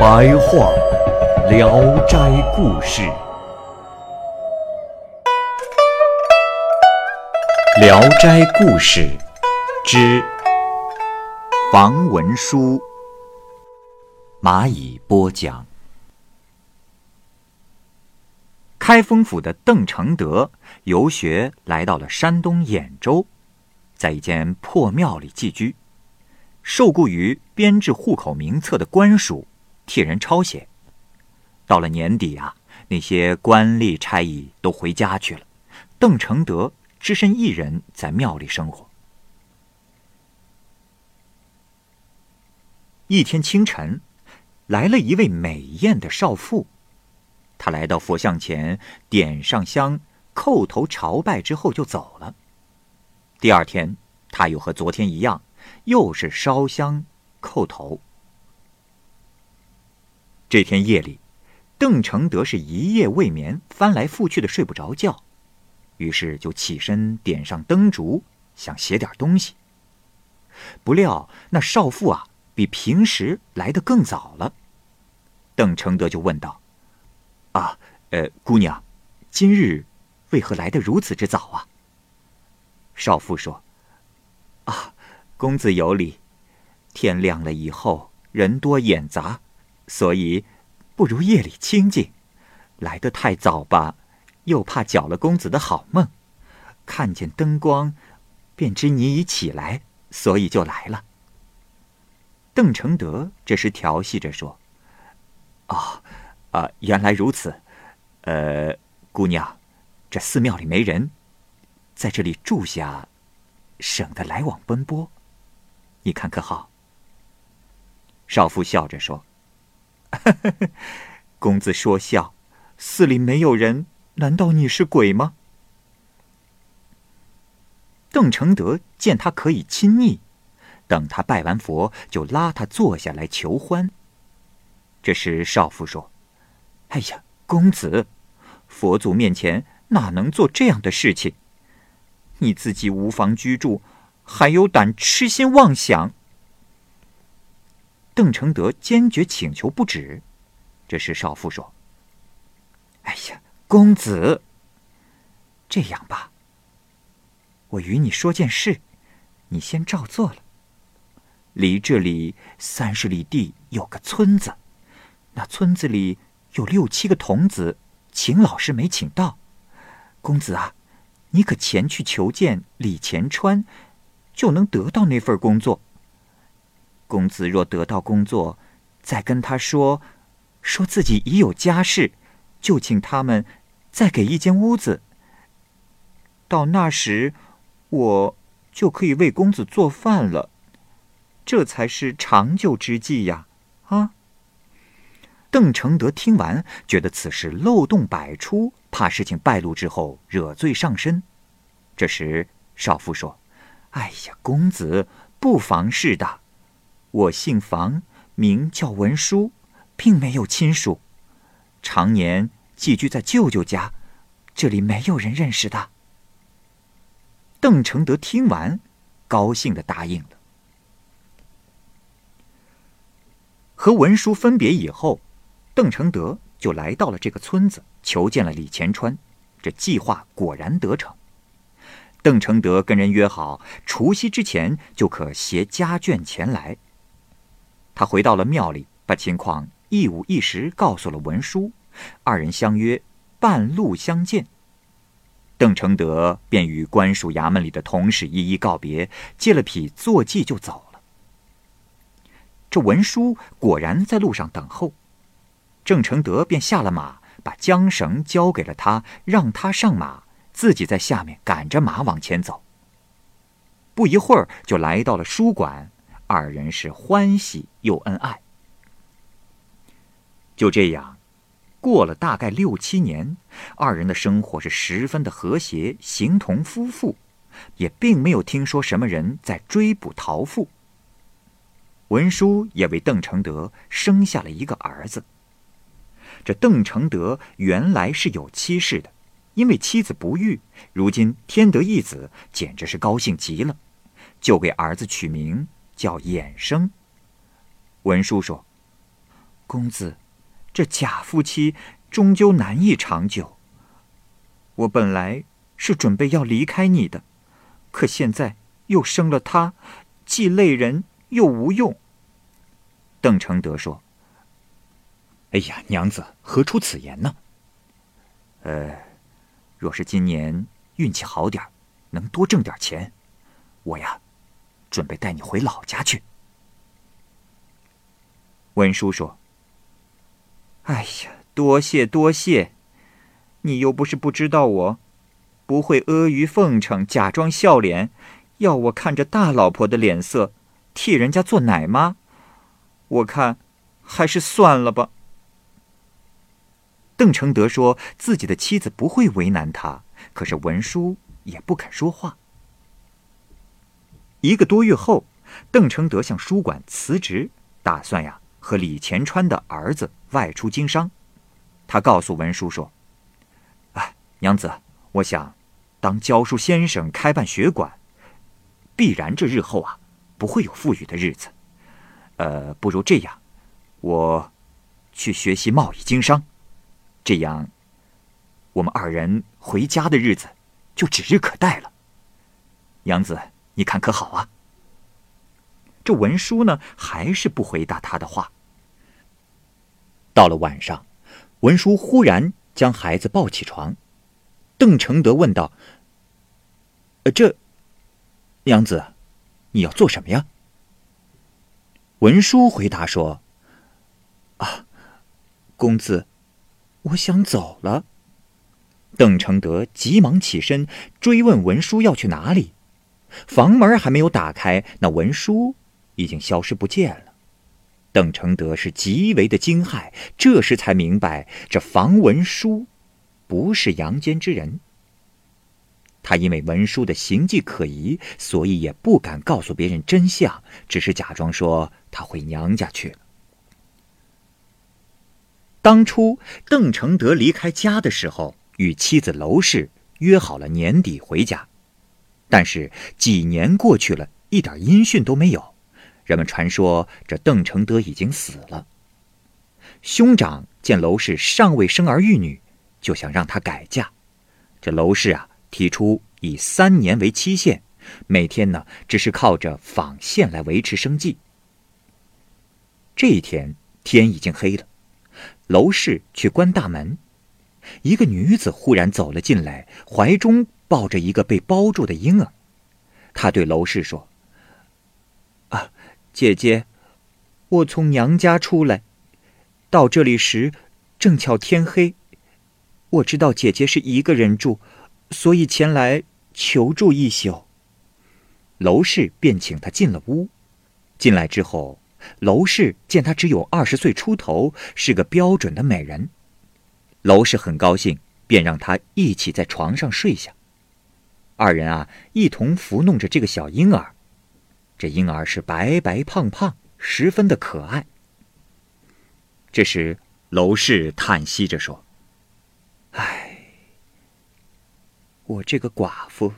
白话《聊斋故事》，《聊斋故事》之房文书，蚂蚁播讲。开封府的邓承德游学来到了山东兖州，在一间破庙里寄居，受雇于编制户口名册的官署，替人抄写。到了年底啊，那些官吏差役都回家去了，邓承德只身一人在庙里生活。一天清晨，来了一位美艳的少妇。她来到佛像前，点上香，叩头朝拜之后就走了。第二天，她又和昨天一样，又是烧香叩头。这天夜里，邓承德是一夜未眠，翻来覆去的睡不着觉，于是就起身点上灯烛，想写点东西。不料那少妇啊，比平时来的更早了。邓承德就问道。啊，呃，姑娘，今日为何来得如此之早啊？少妇说：“啊，公子有礼。天亮了以后，人多眼杂，所以不如夜里清静。来得太早吧，又怕搅了公子的好梦。看见灯光，便知你已起来，所以就来了。”邓承德这时调戏着说：“啊。”啊，原来如此，呃，姑娘，这寺庙里没人，在这里住下，省得来往奔波，你看可好？少妇笑着说：“ 公子说笑，寺里没有人，难道你是鬼吗？”邓承德见他可以亲昵，等他拜完佛，就拉他坐下来求欢。这时少妇说。哎呀，公子，佛祖面前哪能做这样的事情？你自己无房居住，还有胆痴心妄想？邓承德坚决请求不止。这时少妇说：“哎呀，公子，这样吧，我与你说件事，你先照做了。离这里三十里地有个村子，那村子里……”有六七个童子，请老师没请到。公子啊，你可前去求见李前川，就能得到那份工作。公子若得到工作，再跟他说，说自己已有家室，就请他们再给一间屋子。到那时，我就可以为公子做饭了。这才是长久之计呀！啊。邓承德听完，觉得此事漏洞百出，怕事情败露之后惹罪上身。这时少妇说：“哎呀，公子不妨事的，我姓房，名叫文书，并没有亲属，常年寄居在舅舅家，这里没有人认识的。”邓承德听完，高兴的答应了。和文书分别以后。邓承德就来到了这个村子，求见了李前川。这计划果然得逞。邓承德跟人约好，除夕之前就可携家眷前来。他回到了庙里，把情况一五一十告诉了文书。二人相约半路相见。邓承德便与官署衙门里的同事一一告别，借了匹坐骑就走了。这文书果然在路上等候。郑承德便下了马，把缰绳交给了他，让他上马，自己在下面赶着马往前走。不一会儿就来到了书馆，二人是欢喜又恩爱。就这样，过了大概六七年，二人的生活是十分的和谐，形同夫妇，也并没有听说什么人在追捕逃妇。文书也为邓承德生下了一个儿子。这邓承德原来是有妻室的，因为妻子不育，如今天得一子，简直是高兴极了，就给儿子取名叫衍生。文书说：“公子。”这假夫妻终究难以长久。我本来是准备要离开你的，可现在又生了他，既累人又无用。邓承德说：“哎呀，娘子何出此言呢？呃，若是今年运气好点能多挣点钱，我呀，准备带你回老家去。”文叔说。哎呀，多谢多谢！你又不是不知道我，不会阿谀奉承、假装笑脸，要我看着大老婆的脸色替人家做奶妈。我看还是算了吧。邓承德说自己的妻子不会为难他，可是文叔也不肯说话。一个多月后，邓承德向书馆辞职，打算呀。和李前川的儿子外出经商，他告诉文书说：“啊，娘子，我想当教书先生，开办学馆，必然这日后啊不会有富裕的日子。呃，不如这样，我去学习贸易经商，这样我们二人回家的日子就指日可待了。娘子，你看可好啊？”这文书呢，还是不回答他的话。到了晚上，文书忽然将孩子抱起床。邓承德问道：“呃，这娘子，你要做什么呀？”文书回答说：“啊，公子，我想走了。”邓承德急忙起身追问文书要去哪里。房门还没有打开，那文书。已经消失不见了。邓承德是极为的惊骇，这时才明白这房文书不是阳间之人。他因为文书的行迹可疑，所以也不敢告诉别人真相，只是假装说他回娘家去了。当初邓承德离开家的时候，与妻子娄氏约好了年底回家，但是几年过去了，一点音讯都没有。人们传说这邓承德已经死了。兄长见娄氏尚未生儿育女，就想让他改嫁。这娄氏啊，提出以三年为期限，每天呢只是靠着纺线来维持生计。这一天天已经黑了，娄氏去关大门，一个女子忽然走了进来，怀中抱着一个被包住的婴儿。他对娄氏说。啊姐姐，我从娘家出来，到这里时正巧天黑。我知道姐姐是一个人住，所以前来求住一宿。娄氏便请她进了屋。进来之后，娄氏见她只有二十岁出头，是个标准的美人。娄氏很高兴，便让她一起在床上睡下。二人啊，一同抚弄着这个小婴儿。这婴儿是白白胖胖，十分的可爱。这时，娄氏叹息着说：“唉，我这个寡妇，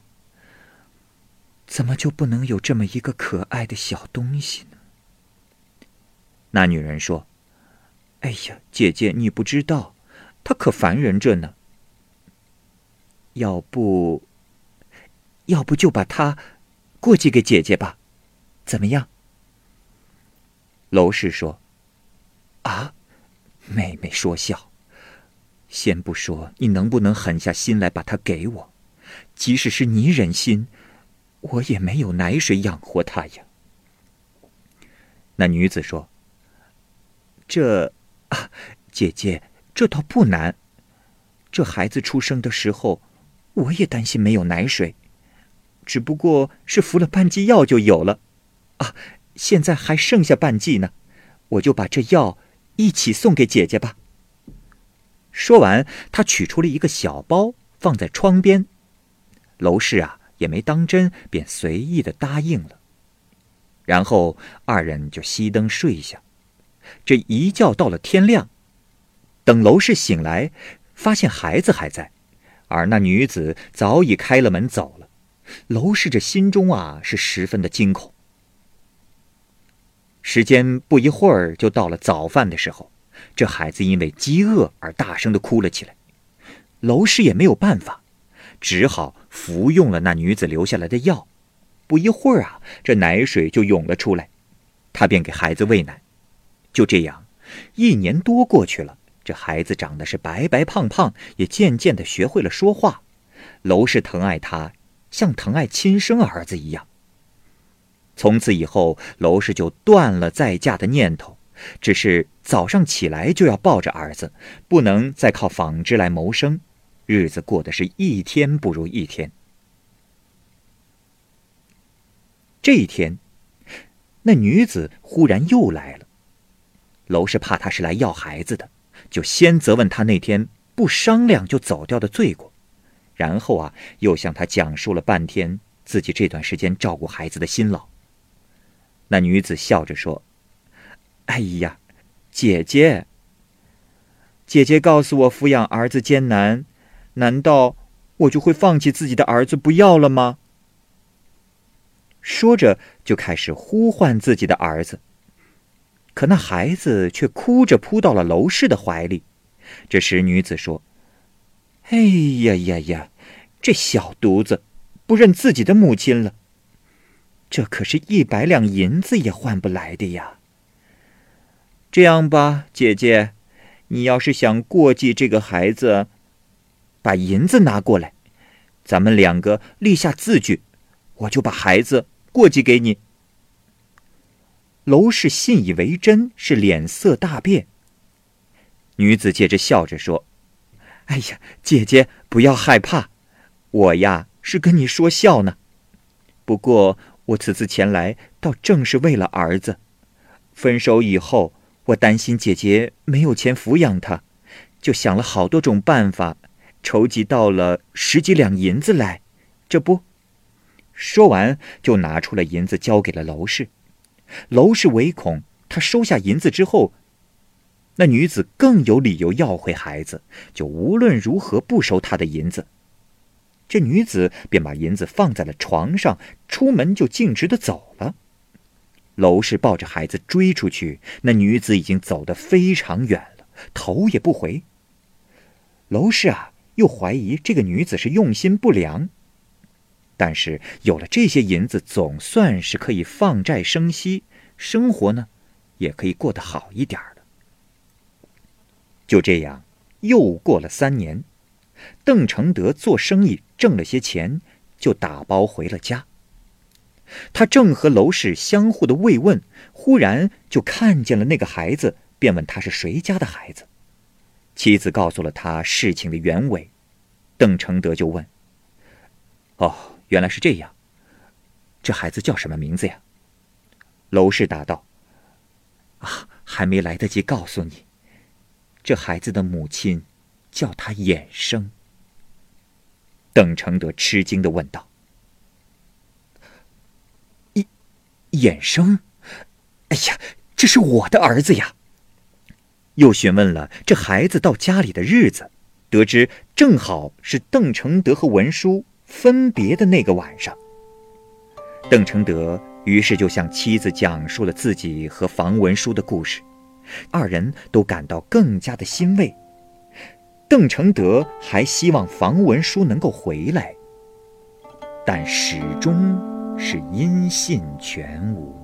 怎么就不能有这么一个可爱的小东西呢？”那女人说：“哎呀，姐姐，你不知道，他可烦人着呢。要不，要不就把他过继给姐姐吧。”怎么样？娄氏说：“啊，妹妹说笑。先不说你能不能狠下心来把他给我，即使是你忍心，我也没有奶水养活他呀。”那女子说：“这啊，姐姐，这倒不难。这孩子出生的时候，我也担心没有奶水，只不过是服了半剂药就有了。啊，现在还剩下半剂呢，我就把这药一起送给姐姐吧。说完，他取出了一个小包，放在窗边。娄氏啊，也没当真，便随意的答应了。然后二人就熄灯睡下。这一觉到了天亮，等娄氏醒来，发现孩子还在。而那女子早已开了门走了，娄氏这心中啊是十分的惊恐。时间不一会儿就到了早饭的时候，这孩子因为饥饿而大声的哭了起来，娄氏也没有办法，只好服用了那女子留下来的药。不一会儿啊，这奶水就涌了出来，他便给孩子喂奶。就这样，一年多过去了。这孩子长得是白白胖胖，也渐渐的学会了说话。娄氏疼爱他，像疼爱亲生儿子一样。从此以后，娄氏就断了再嫁的念头，只是早上起来就要抱着儿子，不能再靠纺织来谋生，日子过得是一天不如一天。这一天，那女子忽然又来了，娄氏怕她是来要孩子的。就先责问他那天不商量就走掉的罪过，然后啊，又向他讲述了半天自己这段时间照顾孩子的辛劳。那女子笑着说：“哎呀，姐姐，姐姐告诉我抚养儿子艰难，难道我就会放弃自己的儿子不要了吗？”说着就开始呼唤自己的儿子。可那孩子却哭着扑到了娄氏的怀里。这时，女子说：“哎呀呀呀，这小犊子不认自己的母亲了。这可是一百两银子也换不来的呀。这样吧，姐姐，你要是想过继这个孩子，把银子拿过来，咱们两个立下字据，我就把孩子过继给你。”娄氏信以为真，是脸色大变。女子接着笑着说：“哎呀，姐姐不要害怕，我呀是跟你说笑呢。不过我此次前来，倒正是为了儿子。分手以后，我担心姐姐没有钱抚养他，就想了好多种办法，筹集到了十几两银子来。这不，说完就拿出了银子，交给了娄氏。”娄氏唯恐他收下银子之后，那女子更有理由要回孩子，就无论如何不收他的银子。这女子便把银子放在了床上，出门就径直的走了。娄氏抱着孩子追出去，那女子已经走得非常远了，头也不回。娄氏啊，又怀疑这个女子是用心不良。但是有了这些银子，总算是可以放债生息，生活呢，也可以过得好一点了。就这样，又过了三年，邓承德做生意挣了些钱，就打包回了家。他正和娄氏相互的慰问，忽然就看见了那个孩子，便问他是谁家的孩子。妻子告诉了他事情的原委，邓承德就问：“哦。”原来是这样，这孩子叫什么名字呀？娄氏答道：“啊，还没来得及告诉你，这孩子的母亲叫他衍生。”邓承德吃惊的问道：“衍衍生？哎呀，这是我的儿子呀！”又询问了这孩子到家里的日子，得知正好是邓承德和文书。分别的那个晚上，邓承德于是就向妻子讲述了自己和房文书的故事，二人都感到更加的欣慰。邓承德还希望房文书能够回来，但始终是音信全无。